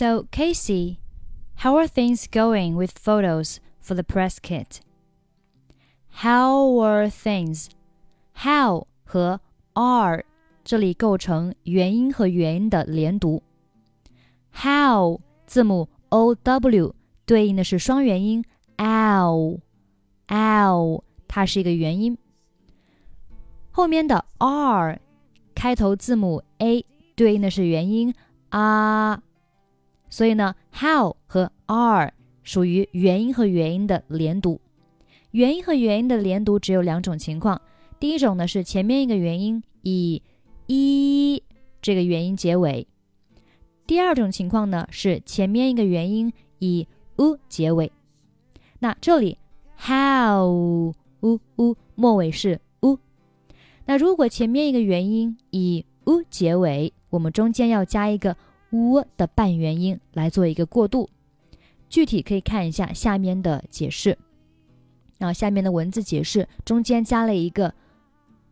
So, Casey, how are things going with photos for the press kit? How are things? How 和 are 这里构成元音和元音的连读。How 字母 o w 对应的是双元音 ow，ow 它是一个元音。后面的 are 开头字母 a 对应的是元音啊， 所以呢，how 和 are 属于元音和元音的连读。元音和元音的连读只有两种情况，第一种呢是前面一个元音以一这个元音结尾，第二种情况呢是前面一个元音以 u 结尾。那这里 how u u 末尾是 u，那如果前面一个元音以 u 结尾，我们中间要加一个 u 的半元音来做一个过渡。具体可以看一下下面的解释。然后，下面的文字解释中间加了一个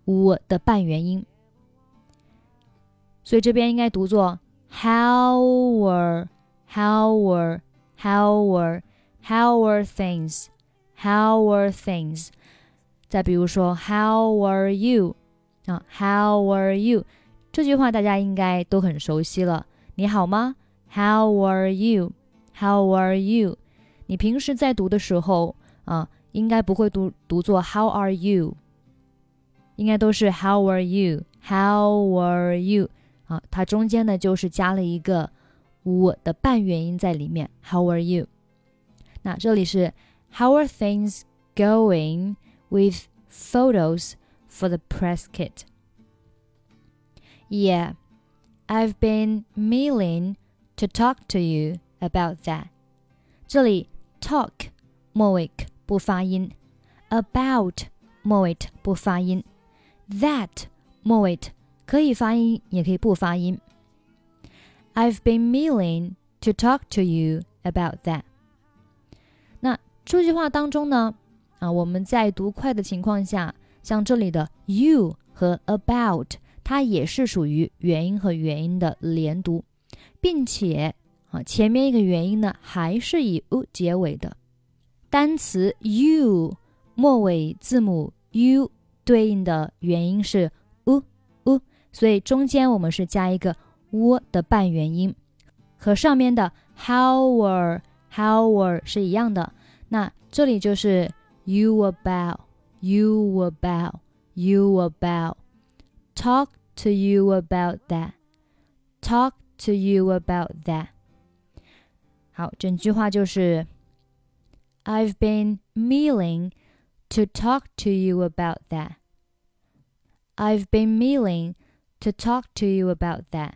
u 的半元音，所以这边应该读作 how were how were how were how were things how were things。再比如说 how are you 啊，how are you 这句话大家应该都很熟悉了。你好吗？How are you? How are you? 你平时在读的时候啊，应该不会读读作 How are you？应该都是 How are you? How are you? 啊，它中间呢就是加了一个我的半元音在里面。How are you？那这里是 How are things going with photos for the press kit? Yeah, I've been meaning to talk to you about that. 这里 talk 末尾不发音，about 末尾不发音，that 末尾可以发音也可以不发音。I've been meaning to talk to you about that. 那这句话当中呢，啊，我们在读快的情况下，像这里的 you 和 about。 它也是属于元音和元音的连读，并且啊，前面一个元音呢还是以 u 结尾的。单词 u 末尾字母 u 对应的元音是 u u，所以中间我们是加一个 u 的半元音，和上面的 how were how were 是一样的。那这里就是 you about you about you about talk。to you about that. Talk to you about that. 好，整句话就是 I've been meaning to talk to you about that. I've been meaning to talk to you about that.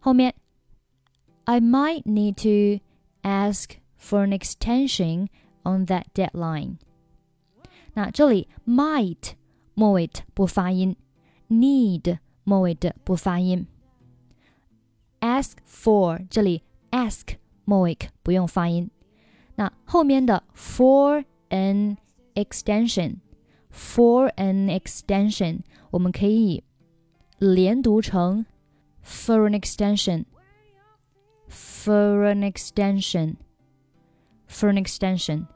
后面 I might need to ask for an extension on that deadline. 那这里 might 末尾不发音。 need 末尾的不发音。ask for 这里 ask 末尾不用发音。那后面的 for an extension for an extension 我们可以连读成 for an extension for an extension for an extension。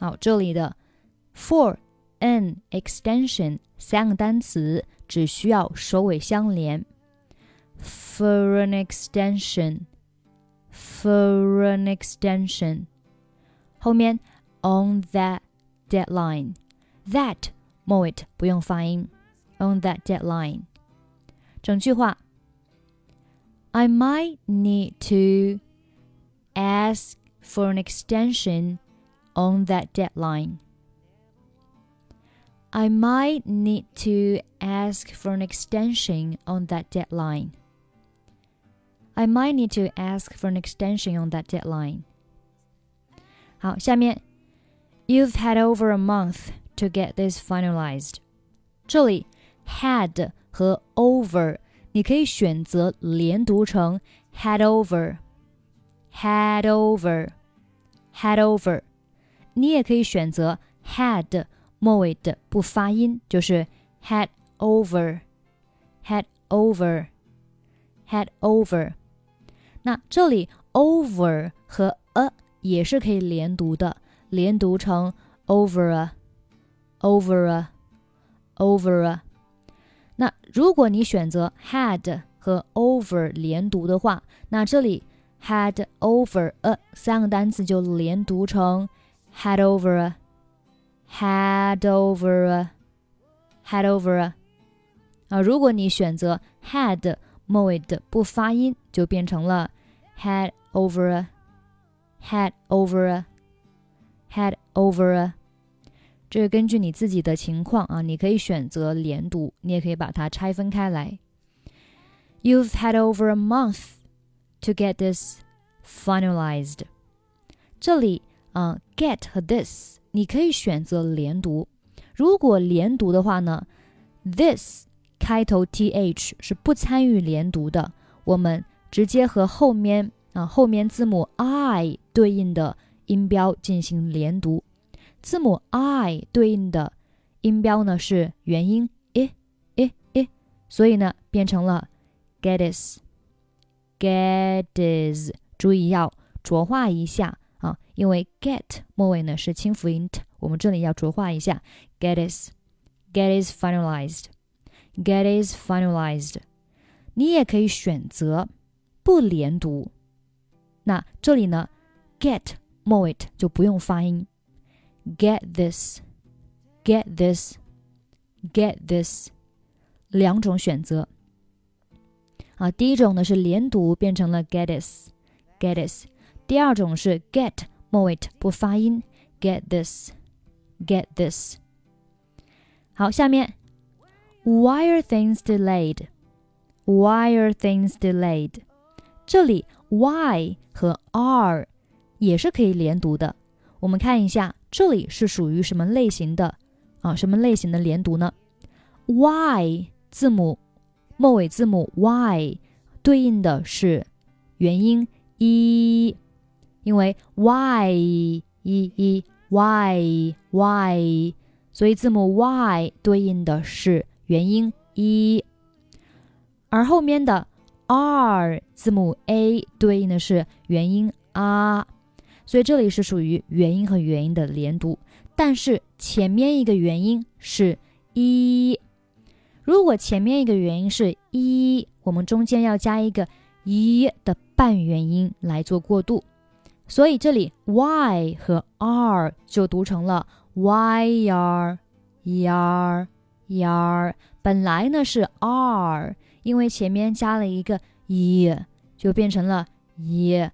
好，这里的 for an extension 三个单词只需要首尾相连。For an extension, for an extension，后面 on that deadline, that 末尾不用发音。On that deadline，整句话。I might need to ask for an extension on that deadline. I might need to ask for an extension on that deadline. I might need to ask for an extension on that deadline. 好，下面 You've had over a month to get this finalized. 这里 had 和 over 你可以选择连读成 had over, had over, had over。你也可以选择 had。 末尾的不发音，就是 head over，head over，head over。那这里 over 和 a 也是可以连读的，连读成 over a over a over a。那如果你选择 head 和 over 连读的话，那这里 head over a 三个单词就连读成 head over a had over a had over a。啊，如果你选择 had 末尾的不发音，就变成了 head over a head over a head over a。这是根据你自己的情况啊，你可以选择连读，你也可以把它拆分开来。You've had over a month to get this finalized。这里啊，get 和 this 你可以选择连读。如果连读的话呢，this 开头 th 是不参与连读的，我们直接和后面啊后面字母 i 对应的音标进行连读。字母 i 对应的音标呢是元音 i i i，所以呢变成了 get is get is。注意要浊化一下，因为 get 末尾呢是清辅音 t，我们这里要浊化一下 get is get is finalized。Get is finalized。你也可以选择不连读。那这里呢，get 末尾就不用发音。Get this, get this, get this，两种选择。啊，第一种呢是连读变成了 get is, get is。第二种是 get 末尾不发音，get this, get this。好，下面 Why are things delayed? Why are things delayed? 这里 why 和 are 也是可以连读的。我们看一下，这里是属于什么类型的啊？什么类型的连读呢？y 字母末尾字母 y 对应的是元音 e，因为 y e e y y，所以字母 y 对应的是。元音一，而后面的 r 字母 a 对应的是元音 a，，所以这里是属于元音和元音的连读，但是前面一个元音是一，如果前面一个元音是一，我们中间要加一个一的半元音来做过渡，所以这里 y 和 r 就读成了 y r r。yar 本来呢是 r，因为前面加了一个 e，就变成了 y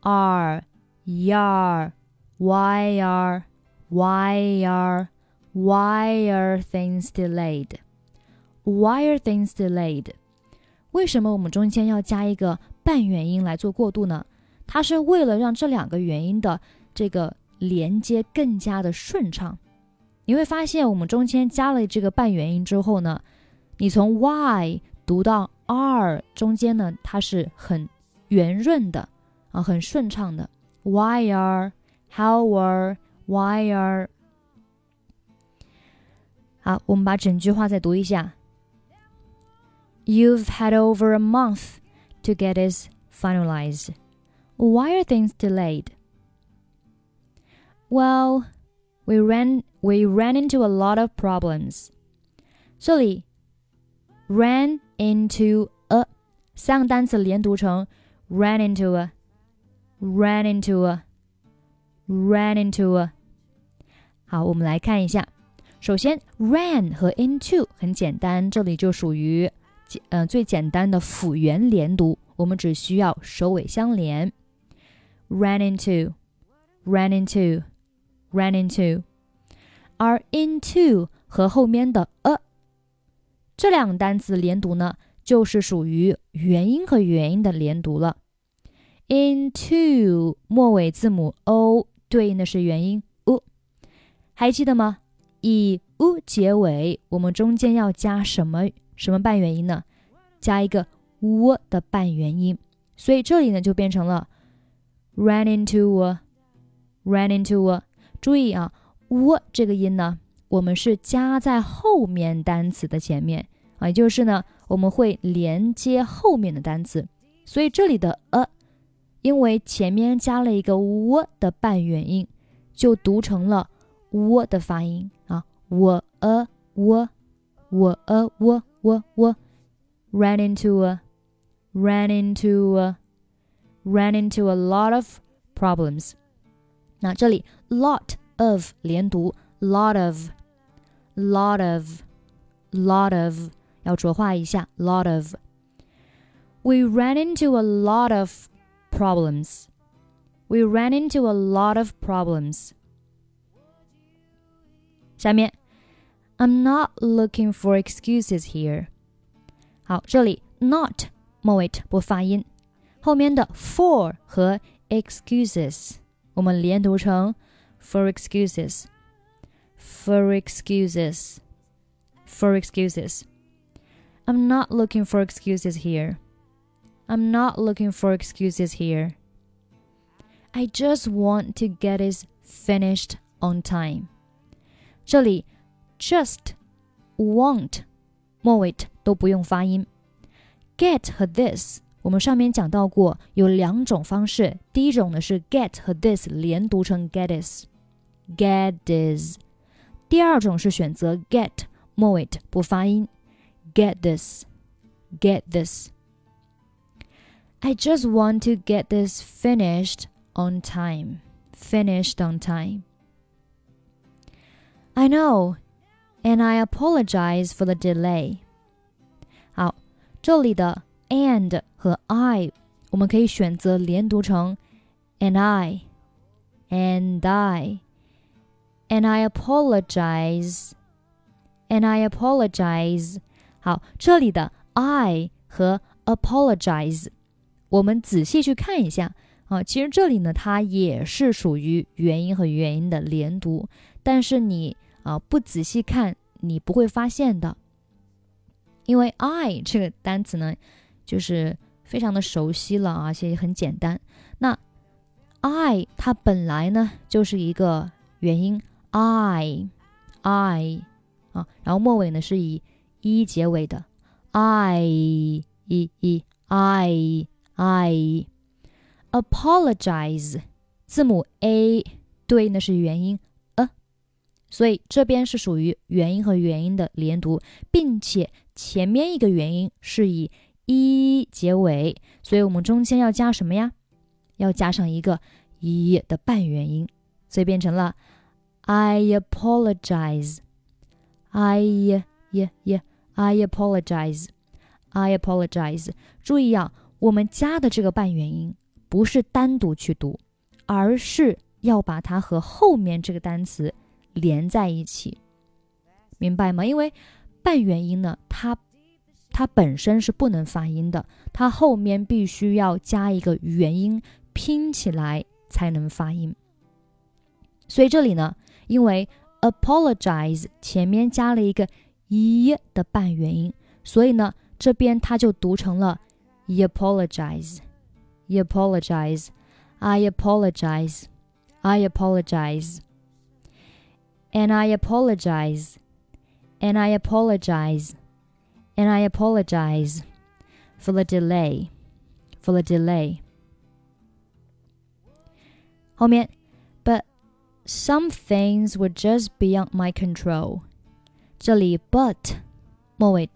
r yar why are why are why are things delayed why are things delayed 为什么我们中间要加一个半元音来做过渡呢？ 它是为了让这两个元音的这个连接更加的顺畅。你会发现，我们中间加了这个半元音之后呢，你从 y 读到 r 中间呢，它是很圆润的啊，很顺畅的。Why are, how are, why are？好，我们把整句话再读一下。You've had over a month to get it finalized. Why are things delayed? Well, we ran we ran into a lot of problems. 这里 ran into a 三个单词连读成 ran into a ran into a ran into a。好，我们来看一下。首先，ran 和 into 很简单，这里就属于呃最简单的辅元连读，我们只需要首尾相连。 Ran into ran into ran into。而 into 和后面的 a 这两个单词连读呢，就是属于元音和元音的连读了。into 末尾字母 o 对应的是元音 u，还记得吗？以 u 结尾，我们中间要加什么什么半元音呢？加一个 u 的半元音，所以这里呢就变成了 ran into a，ran into a。注意啊。u 这个音呢，我们是加在后面单词的前面啊，也就是呢，我们会连接后面的单词。所以这里的 a，因为前面加了一个 w 的半元音，就读成了 w 的发音啊。我 a 我我 a 我我我 ran into a ran into a ran into a lot of problems。那这里 lot of 连读，lot of lot of lot of 要浊化一下，lot of。We ran into a lot of problems. We ran into a lot of problems. 下面，I'm not looking for excuses here. 好，这里 not 末尾不发音， 后面的 for 和 excuses 我们连读成 for excuses, for excuses, for excuses. I'm not looking for excuses here. I'm not looking for excuses here. I just want to get it finished on time. 这里 just want 末尾都不用发音。get 和 this 我们上面讲到过，有两种方式。第一种呢是 get 和 this 连读成 get is，get is。第二种是选择 get 末尾不发音，get this，get this。I just want to get this finished on time. Finished on time. I know, and I apologize for the delay. 好，这里的 and 和 I 我们可以选择连读成 and I, and I, and I apologize, and I apologize. 好，这里的 I 和 apologize 我们仔细去看一下啊，其实这里呢，它也是属于元音和元音的连读，但是你啊不仔细看，你不会发现的。因为 I 这个单词呢，就是非常的熟悉了，而且也很简单。那 I 它本来呢就是一个元音 I I 啊，然后末尾呢是以 e 结尾的 I e e I。I apologize，字母 a 对应的是元音 a，所以这边是属于元音和元音的连读，并且前面一个元音是以 e 结尾，所以我们中间要加什么呀？要加上一个一的半元音，所以变成了 I apologize，I yeah yeah I apologize，I apologize，注意啊。我们加的这个半元音不是单独去读，而是要把它和后面这个单词连在一起，明白吗？因为半元音呢，它它本身是不能发音的，它后面必须要加一个元音拼起来才能发音。所以这里呢，因为 apologize 前面加了一个一的半元音，所以呢，这边它就读成了。You apologize. You apologize. I apologize，and I apologize. And I apologize. And I apologize. And I apologize for the delay. For the delay. 后面，but some things were just beyond my control。这里 but 末尾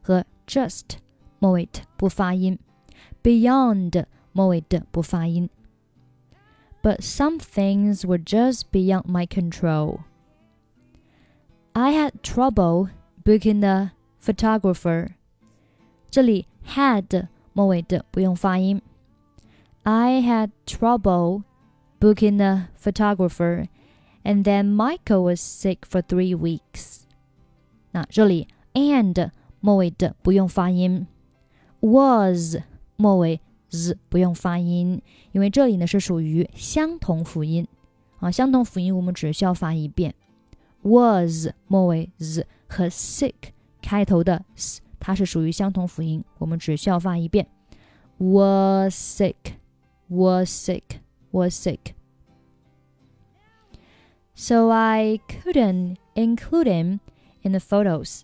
和 just 末尾不发音，beyond 末尾的不发音。But some things were just beyond my control. I had trouble booking the photographer. 这里 had 末尾的不用发音。I had trouble booking the photographer, and then Michael was sick for three weeks. 那这里 and 末尾的不用发音。was 末尾 z 不用发音，因为这里呢是属于相同辅音啊，相同辅音我们只需要发一遍。was 末尾 z 和 sick 开头的 s，它是属于相同辅音，我们只需要发一遍。was sick, was sick, was sick. So I couldn't include him in the photos.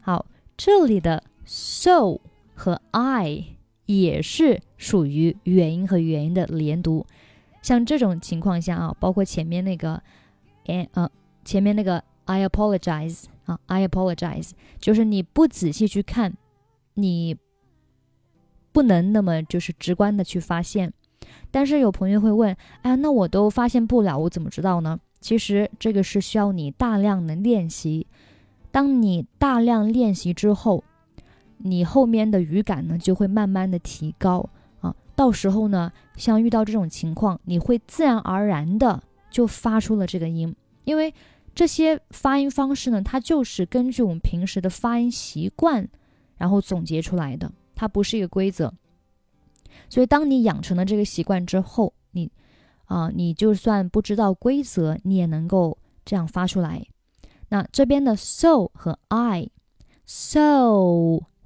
好，这里的 so 和 I 也是属于元音和元音的连读。像这种情况下啊，包括前面那个，哎呃，前面那个 I apologize 啊，I apologize，就是你不仔细去看，你不能那么就是直观的去发现。但是有朋友会问，哎，那我都发现不了，我怎么知道呢？其实这个是需要你大量的练习。当你大量练习之后，你后面的语感呢就会慢慢的提高啊。到时候呢，像遇到这种情况，你会自然而然的就发出了这个音，因为这些发音方式呢，它就是根据我们平时的发音习惯，然后总结出来的，它不是一个规则。所以，当你养成了这个习惯之后，你啊，你就算不知道规则，你也能够这样发出来。那这边的 so 和 I，so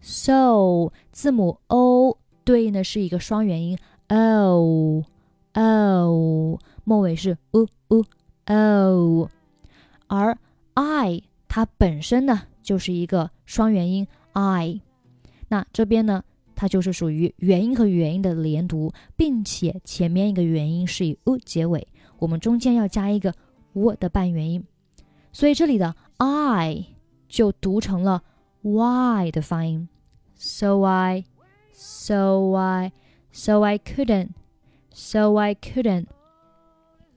so 字母 o 对应的是一个双元音 o o，末尾是 u u o，而 I 它本身呢就是一个双元音 I，那这边呢它就是属于元音和元音的连读，并且前面一个元音是以 u 结尾，我们中间要加一个 w 的半元音。所以这里的 I 就读成了 Y 的发音，so I, so I, so I couldn't, so I couldn't。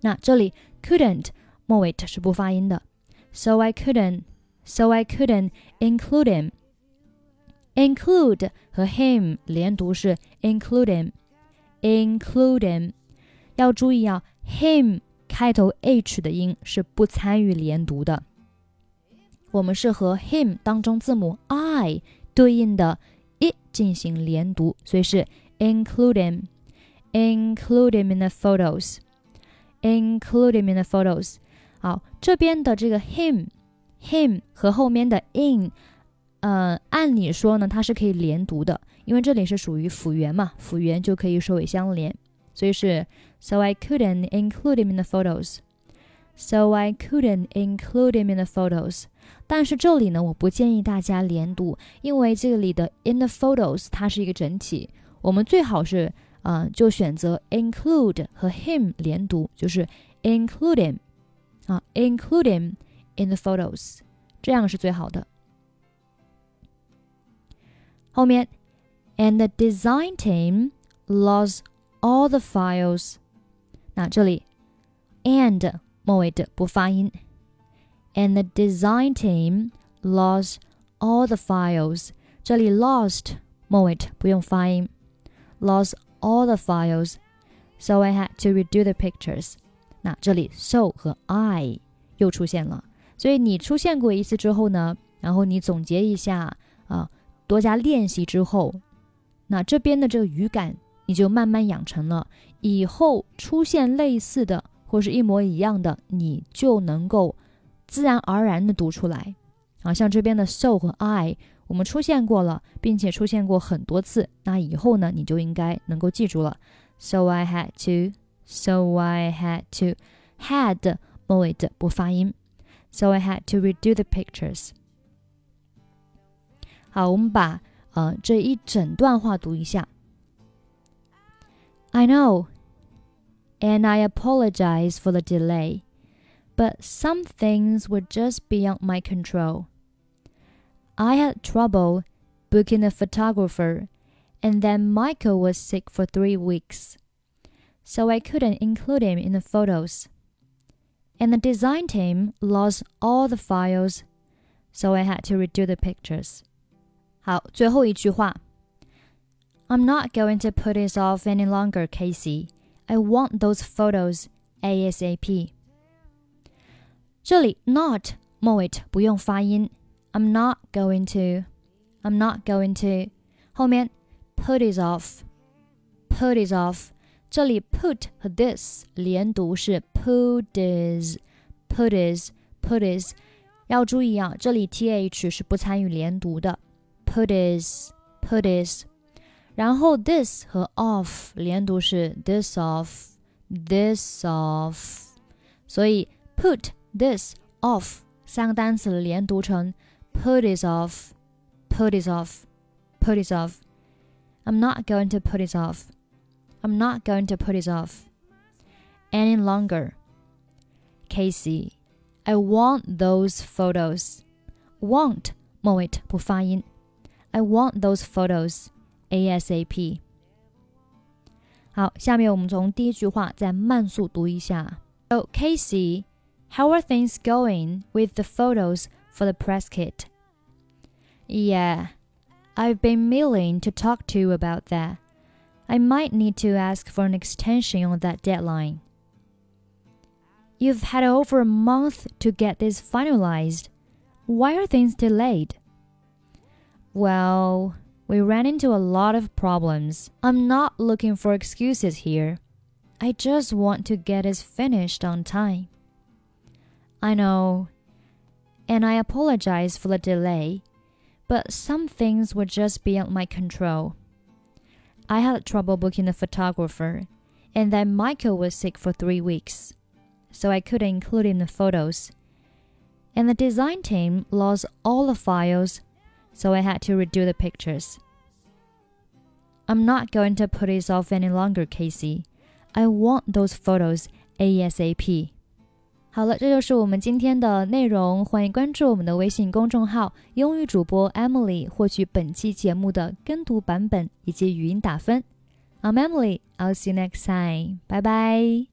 那这里 couldn't 末尾是不发音的，so I couldn't, so I couldn't include him。include 和 him 连读是 include him, include him。要注意啊，him。开头 h 的音是不参与连读的，我们是和 him 当中字母 i 对应的 i 进行连读，所以是 include him，include him in the photos，include him in the photos。 好，这边的这个 him，him 和后面的 in，呃，按理说呢，它是可以连读的，因为这里是属于辅元嘛，辅元就可以首尾相连。所以是 so I couldn't include him in the photos. So I couldn't include him in the photos. 但是这里呢，我不建议大家连读，因为这里的 in the photos 它是一个整体，我们最好是啊、呃、就选择 include 和 him 连读，就是 include him 啊 include him in the photos，这样是最好的。后面 and the design team lost all the files。那这里 and 末尾的不发音。And the design team lost all the files。这里 lost 末尾不用发音，lost all the files。So I had to redo the pictures。 那这里 so 和 I 又出现了，所以你出现过一次之后呢，然后你总结一下啊，多加练习之后，那这边的这个语感你就慢慢养成了，以后出现类似的或是一模一样的，你就能够自然而然的读出来。啊，像这边的 so 和 I，我们出现过了，并且出现过很多次，那以后呢，你就应该能够记住了。So I had to, so I had to, had 末尾的不发音。So I had to redo the pictures。好，我们把呃这一整段话读一下。I know, and I apologize for the delay, but some things were just beyond my control. I had trouble booking a photographer, and then Michael was sick for three weeks, so I couldn't include him in the photos. And the design team lost all the files, so I had to redo the pictures. 好，最后一句话。I'm not going to put this off any longer, Casey. I want those photos ASAP. 这里 not 末尾不用发音，I'm not going to, I'm not going to。后面 put it off, put it off。 这里 put 和 this 连读是 put is, put is, put is。要注意啊，这里 th 是不参与连读的，put is, put is。然后 this 和 off 连读是 this off，this off，所以 put this off 三个单词连读成 put it off，put it off，put it off。 I'm not going to put it off. I'm not going to put it off any longer. Casey, I want those photos. Want 末尾不发音。I want those photos ASAP. 好，下面我们从第一句话再慢速读一下。So Casey, how are things going with the photos for the press kit? Yeah, I've been meaning to talk to you about that. I might need to ask for an extension on that deadline. You've had over a month to get this finalized. Why are things delayed? Well, we ran into a lot of problems. I'm not looking for excuses here. I just want to get it finished on time. I know, and I apologize for the delay, but some things were just beyond my control. I had trouble booking a photographer, and then Michael was sick for three weeks so I couldn't include him in the photos. And the design team lost all the files, so I had to redo the pictures. I'm not going to put this off any longer, Casey. I want those photos ASAP. 好了，这就是我们今天的内容。欢迎关注我们的微信公众号“英语主播 Emily”，获取本期节目的跟读版本以及语音打分。I'm Emily. I'll see you next time. Bye bye.